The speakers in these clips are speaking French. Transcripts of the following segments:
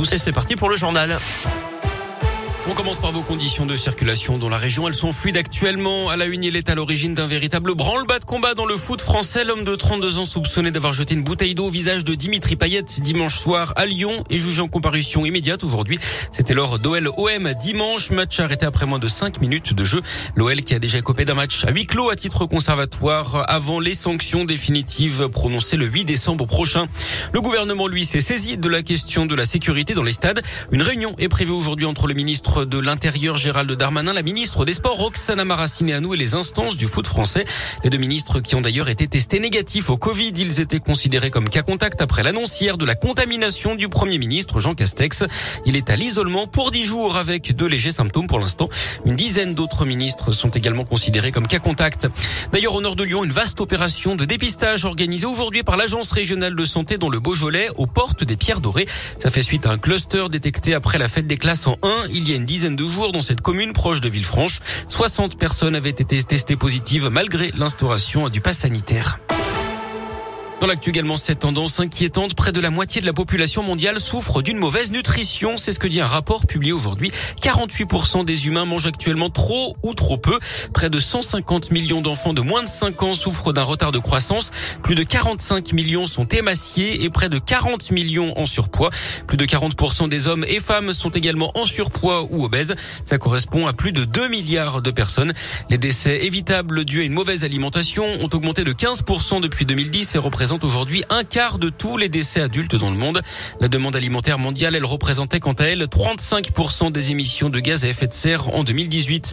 Et c'est parti pour le journal. On commence par vos conditions de circulation dans la région. Elles sont fluides actuellement. À la une, il est à l'origine d'un véritable branle-bas de combat dans le foot français. L'homme de 32 ans soupçonné d'avoir jeté une bouteille d'eau au visage de Dimitri Payet dimanche soir à Lyon est jugé en comparution immédiate aujourd'hui. C'était lors d'OL OM dimanche. Match arrêté après moins de 5 minutes de jeu. L'OL qui a déjà copé d'un match à huis clos à titre conservatoire avant les sanctions définitives prononcées le 8 décembre prochain. Le gouvernement, lui, s'est saisi de la question de la sécurité dans les stades. Une réunion est prévue aujourd'hui entre le ministre de l'Intérieur Gérald Darmanin, la ministre des Sports Roxana Maracineanu et les instances du foot français. Les deux ministres qui ont d'ailleurs été testés négatifs au Covid, ils étaient considérés comme cas contact après l'annonce hier de la contamination du Premier ministre Jean Castex. Il est à l'isolement pour dix jours avec de légers symptômes pour l'instant. Une dizaine d'autres ministres sont également considérés comme cas contact. D'ailleurs, au nord de Lyon, une vaste opération de dépistage organisée aujourd'hui par l'Agence régionale de santé dans le Beaujolais aux portes des Pierres Dorées. Ça fait suite à un cluster détecté après la fête des classes en 1 il y a une dizaine de jours dans cette commune proche de Villefranche. 60 personnes avaient été testées positives malgré l'instauration du pass sanitaire. Dans l'actu également, cette tendance inquiétante, près de la moitié de la population mondiale souffre d'une mauvaise nutrition. C'est ce que dit un rapport publié aujourd'hui. 48% des humains mangent actuellement trop ou trop peu. Près de 150 millions d'enfants de moins de 5 ans souffrent d'un retard de croissance. Plus de 45 millions sont émaciés et près de 40 millions en surpoids. Plus de 40% des hommes et femmes sont également en surpoids ou obèses. Ça correspond à plus de 2 milliards de personnes. Les décès évitables dus à une mauvaise alimentation ont augmenté de 15% depuis 2010 et représentent aujourd'hui un quart de tous les décès adultes dans le monde. La demande alimentaire mondiale, elle représentait quant à elle 35% des émissions de gaz à effet de serre en 2018.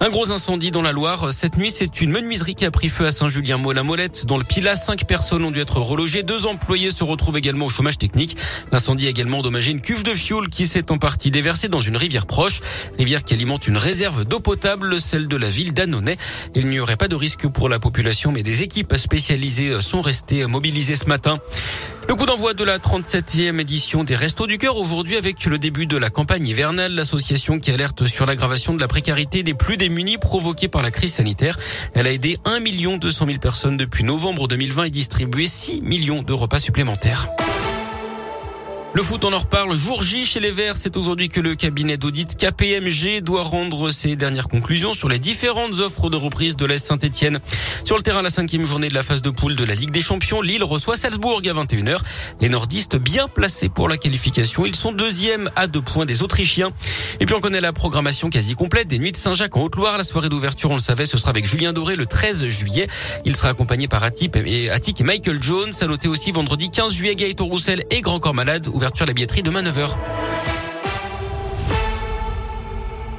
Un gros incendie dans la Loire. Cette nuit, c'est une menuiserie qui a pris feu à Saint-Julien-Molin-Molette. Dans le Pilat, cinq personnes ont dû être relogées. Deux employés se retrouvent également au chômage technique. L'incendie a également endommagé une cuve de fioul qui s'est en partie déversée dans une rivière proche. Rivière qui alimente une réserve d'eau potable, celle de la ville d'Annonay. Il n'y aurait pas de risque pour la population, mais des équipes spécialisées sont restées mobilisés ce matin. Le coup d'envoi de la 37e édition des Restos du Cœur aujourd'hui avec le début de la campagne hivernale, l'association qui alerte sur l'aggravation de la précarité des plus démunis provoquée par la crise sanitaire. Elle a aidé 1 200 000 personnes depuis novembre 2020 et distribué 6 millions de repas supplémentaires. Le foot, on en reparle. Jour J chez les Verts, c'est aujourd'hui que le cabinet d'audit KPMG doit rendre ses dernières conclusions sur les différentes offres de reprise de l'Est Saint-Etienne. Sur le terrain, la cinquième journée de la phase de poule de la Ligue des Champions, Lille reçoit Salzbourg à 21h. Les nordistes bien placés pour la qualification. Ils sont deuxièmes à deux points des Autrichiens. Et puis on connaît la programmation quasi complète des Nuits de Saint-Jacques en Haute-Loire. La soirée d'ouverture, on le savait, ce sera avec Julien Doré le 13 juillet. Il sera accompagné par Atip et, et Michael Jones. À aussi vendredi 15 juillet, Gaëtan Roussel et Grand Corps Malade Réouverture de la billetterie demain 9h.